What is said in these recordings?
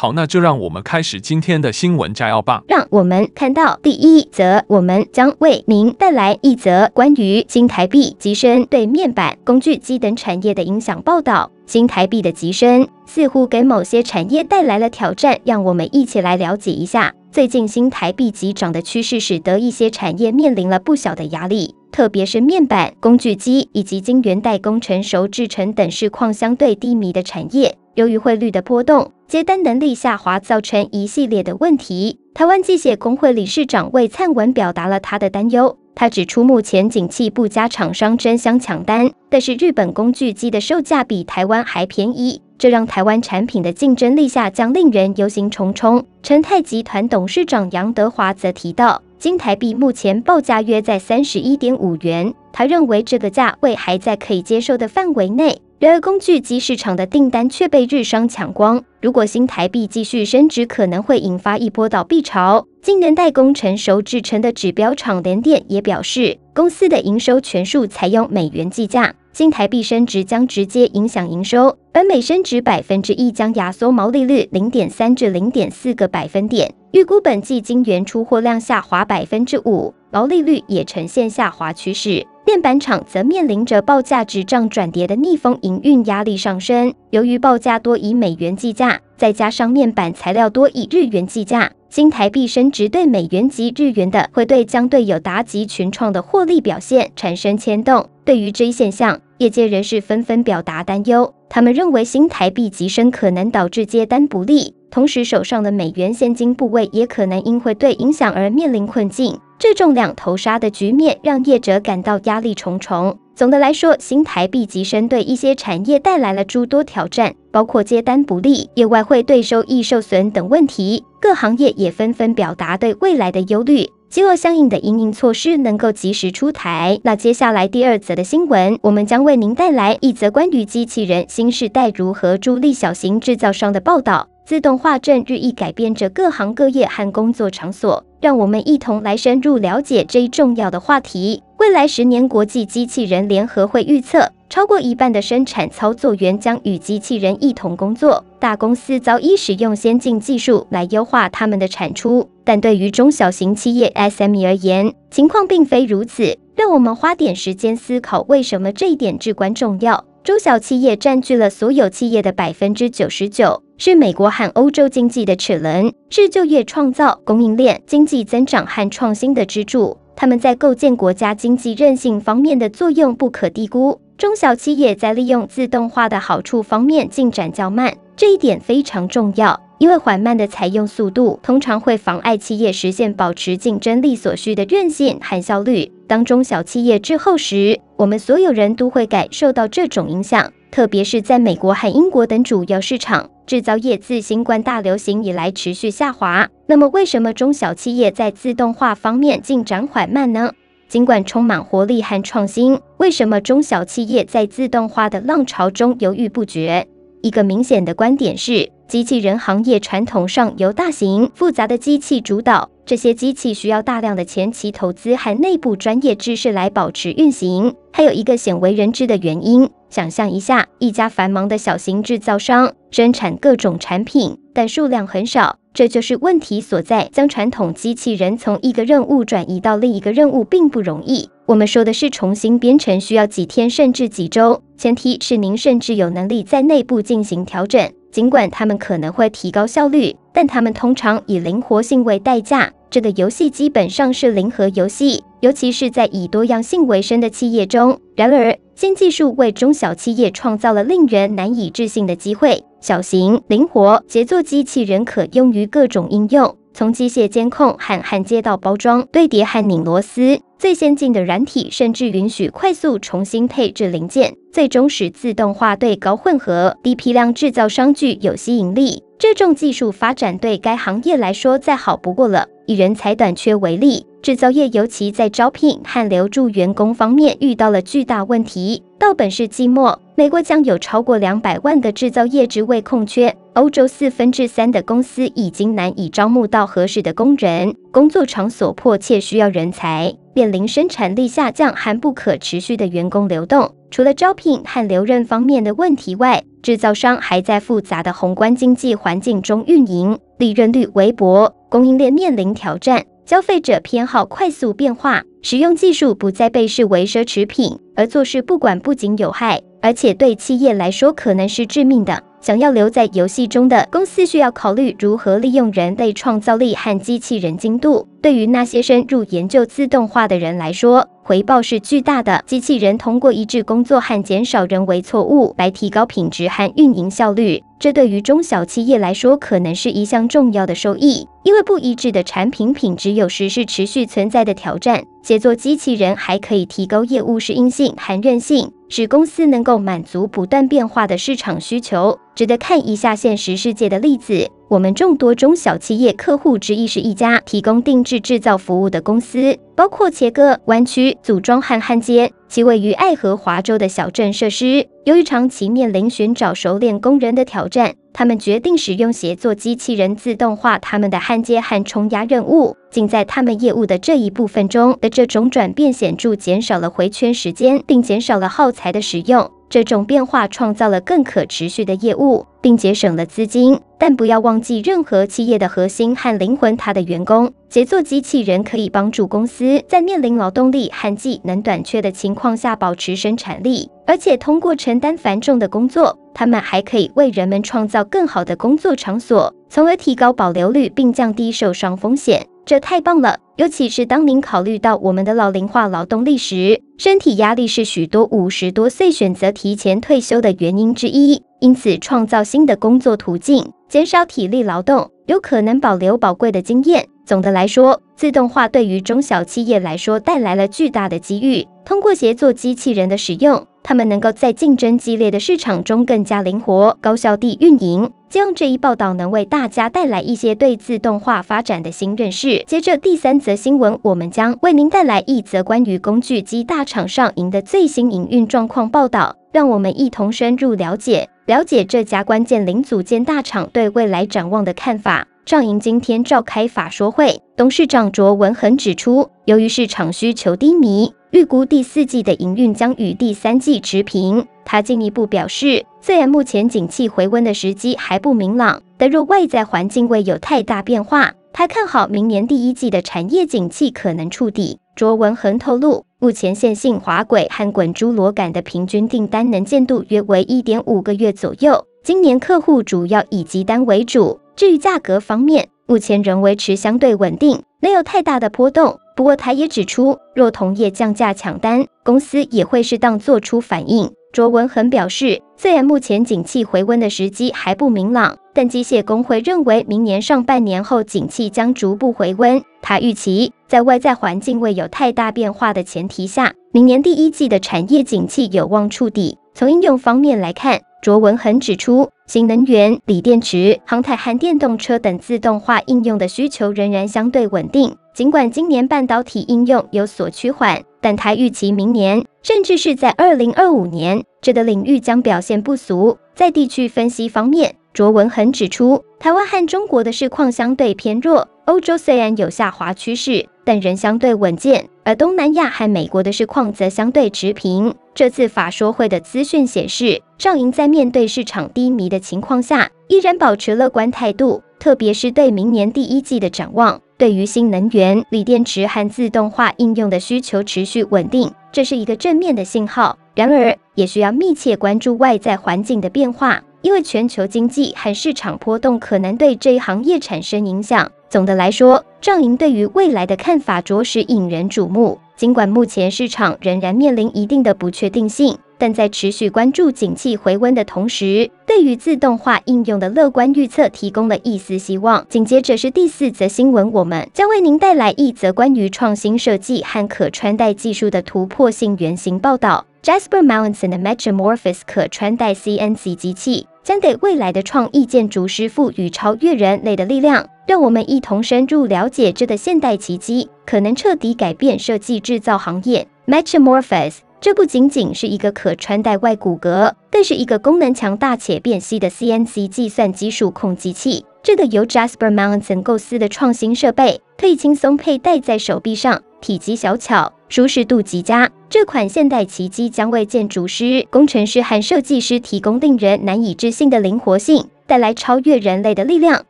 好，那就让我们开始今天的新闻摘要吧。让我们看到第一则，我们将为您带来一则关于新台币急升对面板、工具机等产业的影响报道。新台币的急升似乎给某些产业带来了挑战，让我们一起来了解一下。最近新台币急涨的趋势，使得一些产业面临了不小的压力，特别是面板、工具机以及晶圆代工、成熟制程等市况相对低迷的产业。由于汇率的波动，接单能力下滑，造成一系列的问题。台湾机械工会理事长魏灿文表达了他的担忧。他指出，目前景气不佳，厂商争相抢单，但是日本工具机的售价比台湾还便宜，这让台湾产品的竞争力下降，令人忧心忡忡。成泰集团董事长杨德华则提到，金台币目前报价约在三十一点五元，他认为这个价位还在可以接受的范围内。然而，工具机市场的订单却被日商抢光。如果新台币继续升值，可能会引发一波倒闭潮。晶圆代工成熟制程的指标厂联电也表示，公司的营收全数采用美元计价，新台币升值将直接影响营收，而每升值百分之一将压缩毛利率零点三至零点四个百分点。预估本季晶圆出货量下滑百分之五，毛利率也呈现下滑趋势。面板厂则面临着报价止涨转跌的逆风营运压力上升。由于报价多以美元计价，再加上面板材料多以日元计价，新台币升值对美元及日元的汇兑将对友达及群创的获利表现产生牵动。对于这一现象，业界人士纷纷表达担忧。他们认为新台币急升可能导致接单不利，同时手上的美元现金部位也可能因汇兑影响而面临困境。这种两头杀的局面让业者感到压力重重。总的来说，新台币急升对一些产业带来了诸多挑战，包括接单不利、业外汇兑收益受损等问题。各行业也纷纷表达对未来的忧虑，希望相应的因应措施能够及时出台。那接下来第二则的新闻，我们将为您带来一则关于机器人新世代如何助力小型制造商的报道。自动化正日益改变着各行各业和工作场所，让我们一同来深入了解这一重要的话题。未来十年，国际机器人联合会预测，超过一半的生产操作员将与机器人一同工作。大公司早已使用先进技术来优化他们的产出，但对于中小型企业 SME 而言，情况并非如此。让我们花点时间思考，为什么这一点至关重要。中小企业占据了所有企业的百分之九十九，是美国和欧洲经济的齿轮，是就业创造、供应链、经济增长和创新的支柱。他们在构建国家经济韧性方面的作用不可低估。中小企业在利用自动化的好处方面进展较慢，这一点非常重要。因为缓慢的采用速度通常会妨碍企业实现保持竞争力所需的韧性和效率。当中小企业滞后时，我们所有人都会感受到这种影响，特别是在美国和英国等主要市场，制造业自新冠大流行以来持续下滑。那么，为什么中小企业在自动化方面进展缓慢呢？尽管充满活力和创新，为什么中小企业在自动化的浪潮中犹豫不决？一个明显的观点是，机器人行业传统上由大型复杂的机器主导，这些机器需要大量的前期投资和内部专业知识来保持运行。还有一个鲜为人知的原因，想象一下，一家繁忙的小型制造商生产各种产品，但数量很少。这就是问题所在。将传统机器人从一个任务转移到另一个任务并不容易。我们说的是重新编程，需要几天甚至几周。前提是您甚至有能力在内部进行调整。尽管他们可能会提高效率，但他们通常以灵活性为代价。这个游戏基本上是零和游戏，尤其是在以多样性为生的企业中。然而，新技术为中小企业创造了令人难以置信的机会。小型、灵活、协作机器人可用于各种应用，从机械监控和焊接到包装、堆叠和拧螺丝，最先进的软体，甚至允许快速重新配置零件，最终使自动化对高混合、低批量制造商具有吸引力。这种技术发展对该行业来说再好不过了。以人才短缺为例，制造业尤其在招聘和留住员工方面遇到了巨大问题。到本世纪末，美国将有超过两百万个制造业职位空缺，欧洲四分之三的公司已经难以招募到合适的工人，工作场所迫切需要人才，面临生产力下降和不可持续的员工流动。除了招聘和留任方面的问题外，制造商还在复杂的宏观经济环境中运营，利润率微薄，供应链面临挑战。消费者偏好快速变化，使用技术不再被视为奢侈品，而做事不管不仅有害，而且对企业来说可能是致命的。想要留在游戏中的公司，需要考虑如何利用人类创造力和机器人精度。对于那些深入研究自动化的人来说，回报是巨大的。机器人通过一致工作和减少人为错误来提高品质和运营效率，这对于中小企业来说可能是一项重要的收益。因为不一致的产品品质有时是持续存在的挑战。协作机器人还可以提高业务适应性和韧性，使公司能够满足不断变化的市场需求。值得看一下现实世界的例子。我们众多中小企业客户之一是一家提供定制制造服务的公司，包括切割、弯曲、组装和焊接。其位于爱荷华州的小镇设施，由于长期面临寻找熟练工人的挑战，他们决定使用协作机器人自动化他们的焊接和冲压任务。仅在他们业务的这一部分中的这种转变，显著减少了回圈时间，并减少了耗材的使用。这种变化创造了更可持续的业务，并节省了资金。但不要忘记，任何企业的核心和灵魂——它的员工。协作机器人可以帮助公司在面临劳动力和技能短缺的情况下保持生产力，而且通过承担繁重的工作，他们还可以为人们创造更好的工作场所，从而提高保留率并降低受伤风险。这太棒了！尤其是当您考虑到我们的老龄化劳动力时，身体压力是许多五十多岁选择提前退休的原因之一。因此，创造新的工作途径，减少体力劳动，有可能保留宝贵的经验。总的来说，自动化对于中小企业来说带来了巨大的机遇。通过协作机器人的使用，他们能够在竞争激烈的市场中更加灵活、高效地运营。希望这一报道能为大家带来一些对自动化发展的新认识。接着第三则新闻，我们将为您带来一则关于工具机大厂上营的最新营运状况报道。让我们一同深入了解，了解这家关键零组件大厂对未来展望的看法。上银今天召开法说会，董事长卓文恒指出，由于市场需求低迷，预估第四季的营运将与第三季持平。他进一步表示，虽然目前景气回温的时机还不明朗，但若外在环境未有太大变化，他看好明年第一季的产业景气可能触底。卓文恒透露，目前线性滑轨和滚珠螺杆的平均订单能见度约为一点五个月左右。今年客户主要以集单为主。至于价格方面，目前仍维持相对稳定，没有太大的波动。不过，他也指出，若同业降价抢单，公司也会适当做出反应。卓文恒表示，虽然目前景气回温的时机还不明朗，但机械工会认为明年上半年后景气将逐步回温。他预期，在外在环境未有太大变化的前提下，明年第一季的产业景气有望触底。从应用方面来看，卓文恒指出，新能源、锂电池、航太和电动车等自动化应用的需求仍然相对稳定。尽管今年半导体应用有所趋缓，但他预期明年，甚至是在2025年，这个领域将表现不俗。在地区分析方面，卓文恒指出，台湾和中国的市况相对偏弱，欧洲虽然有下滑趋势，但仍相对稳健，而东南亚和美国的市况则相对持平。这次法说会的资讯显示，上银在面对市场低迷的情况下，依然保持乐观态度，特别是对明年第一季的展望。对于新能源、锂电池和自动化应用的需求持续稳定，这是一个正面的信号。然而，也需要密切关注外在环境的变化，因为全球经济和市场波动可能对这一行业产生影响。总的来说，上银对于未来的看法着实引人瞩目。尽管目前市场仍然面临一定的不确定性，但在持续关注景气回温的同时，对于自动化应用的乐观预测提供了一丝希望。紧接着是第四则新闻，我们将为您带来一则关于创新设计和可穿戴技术的突破性原型报道。Jasper Mountain 的 Metamorphos 可穿戴 CNC 机器将给未来的创意建筑师赋予超越人类的力量。让我们一同深入了解这个现代奇迹，可能彻底改变设计制造行业。Metamorphos 这不仅仅是一个可穿戴外骨骼，更是一个功能强大且便携的 CNC 计算机数控机器。这个由 Jasper Mountain 构思的创新设备，可以轻松佩戴在手臂上，体积小巧，舒适度极佳。这款现代奇迹将为建筑师、工程师和设计师提供令人难以置信的灵活性，带来超越人类的力量。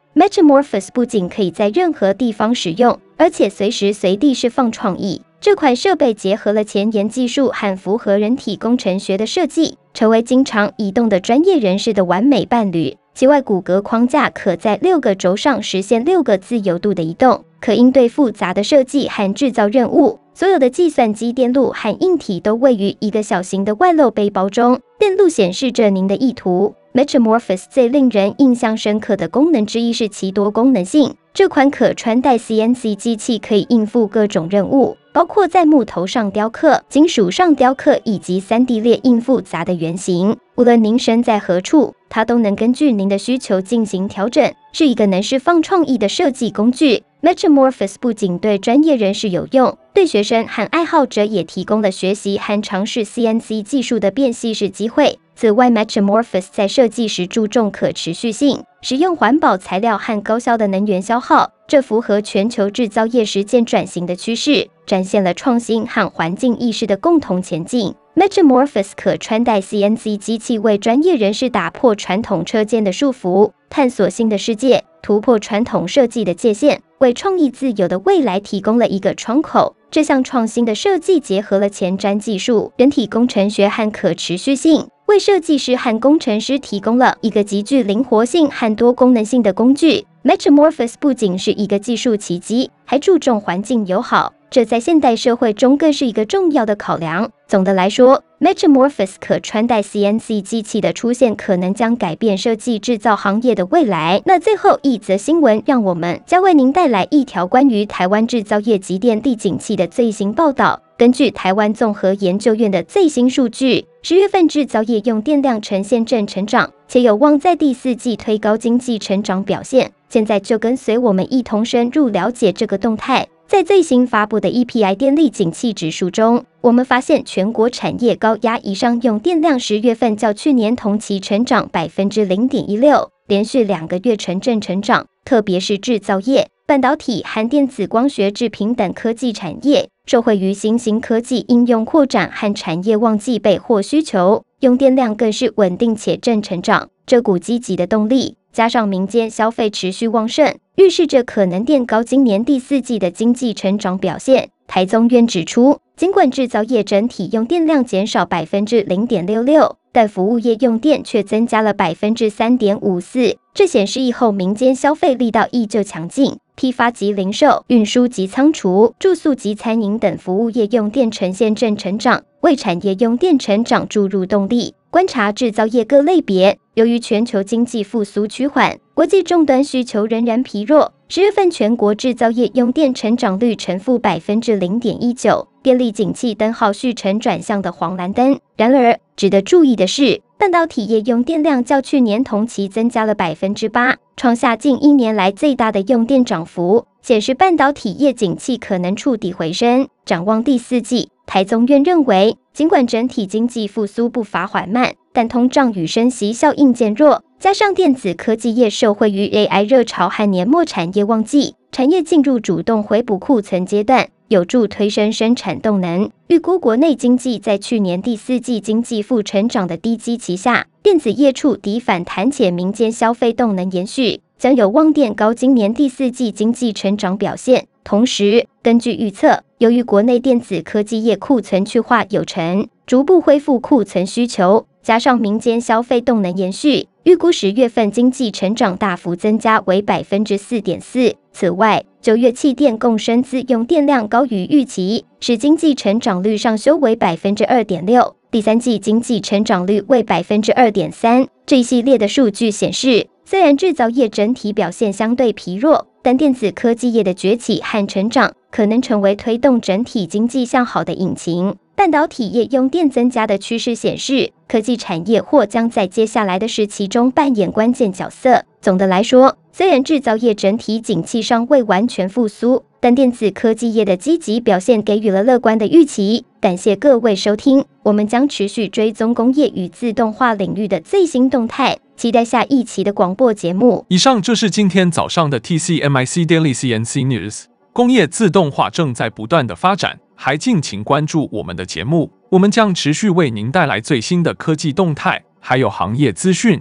Metamorphos 不仅可以在任何地方使用，而且随时随地释放创意。这款设备结合了前沿技术和符合人体工程学的设计，成为经常移动的专业人士的完美伴侣。其外骨骼框架可在六个轴上实现六个自由度的移动，可应对复杂的设计和制造任务。所有的计算机电路和硬体都位于一个小型的外露背包中，电路显示着您的意图。Metamorphosis 最令人印象深刻的功能之一是其多功能性。这款可穿戴 CNC 机器可以应付各种任务，包括在木头上雕刻、金属上雕刻以及 3D 列印复杂的原型。无论您身在何处，它都能根据您的需求进行调整，是一个能释放创意的设计工具。Metamorphos 不仅对专业人士有用，对学生和爱好者也提供了学习和尝试 CNC 技术的便携式机会。此外，Metamorphosis 在设计时注重可持续性，使用环保材料和高效的能源消耗，这符合全球制造业实践转型的趋势，展现了创新和环境意识的共同前进。Metamorphos 可穿戴 CNC 机器为专业人士打破传统车间的束缚，探索新的世界，突破传统设计的界限，为创意自由的未来提供了一个窗口。这项创新的设计结合了前瞻技术、人体工程学和可持续性。为设计师和工程师提供了一个极具灵活性和多功能性的工具。Metamorphos 不仅是一个技术奇迹，还注重环境友好，这在现代社会中更是一个重要的考量。总的来说，Metamorphos 可穿戴 CNC 机器的出现，可能将改变设计制造行业的未来。那最后一则新闻，让我们将为您带来一条关于台湾制造业及电力景气的最新报道。根据台湾综合研究院的最新数据，十月份制造业用电量呈现正成长，且有望在第四季推高经济成长表现。现在就跟随我们一同深入了解这个动态。在最新发布的 EPI 电力景气指数中，我们发现全国产业高压以上用电量十月份较去年同期成长百分之零点一六，连续两个月呈正成长。特别是制造业、半导体含电子光学制品等科技产业。受惠于新兴科技应用扩展和产业旺季备货需求，用电量更是稳定且正成长。这股积极的动力，加上民间消费持续旺盛，预示着可能垫高今年第四季的经济成长表现。台综院指出，尽管制造业整体用电量减少百分之零点六六，但服务业用电却增加了百分之三点五四，这显示疫后民间消费力道依旧强劲。批发及零售、运输及仓储、住宿及餐饮等服务业用电呈现正成长，为产业用电成长注入动力。观察制造业各类别，由于全球经济复苏趋缓，国际终端需求仍然疲弱。十月份全国制造业用电成长率呈负百分之零点一九，电力景气灯号续呈转向的黄蓝灯。然而，值得注意的是，半导体业用电量较去年同期增加了百分之八，创下近一年来最大的用电涨幅，显示半导体业景气可能触底回升。展望第四季，台综院认为，尽管整体经济复苏步伐缓慢，但通胀与升息效应渐弱，加上电子科技业受惠于 AI 热潮和年末产业旺季，产业进入主动回补库存阶段。有助推升生产动能。预估国内经济在去年第四季经济负成长的低基期下，电子业触底反弹，且民间消费动能延续，将有望垫高今年第四季经济成长表现。同时，根据预测，由于国内电子科技业库存去化有成，逐步恢复库存需求，加上民间消费动能延续。预估十月份经济成长大幅增加为百分之四点四。此外，九月气电共生资用电量高于预期，使经济成长率上修为百分之二点六。第三季经济成长率为百分之二点三。这一系列的数据显示，虽然制造业整体表现相对疲弱，但电子科技业的崛起和成长可能成为推动整体经济向好的引擎。半导体业用电增加的趋势显示，科技产业或将在接下来的时期中扮演关键角色。总的来说，虽然制造业整体景气尚未完全复苏，但电子科技业的积极表现给予了乐观的预期。感谢各位收听，我们将持续追踪工业与自动化领域的最新动态，期待下一期的广播节目。以上就是今天早上的 TCMIC Daily CNC News。工业自动化正在不断的发展。还敬请关注我们的节目，我们将持续为您带来最新的科技动态，还有行业资讯。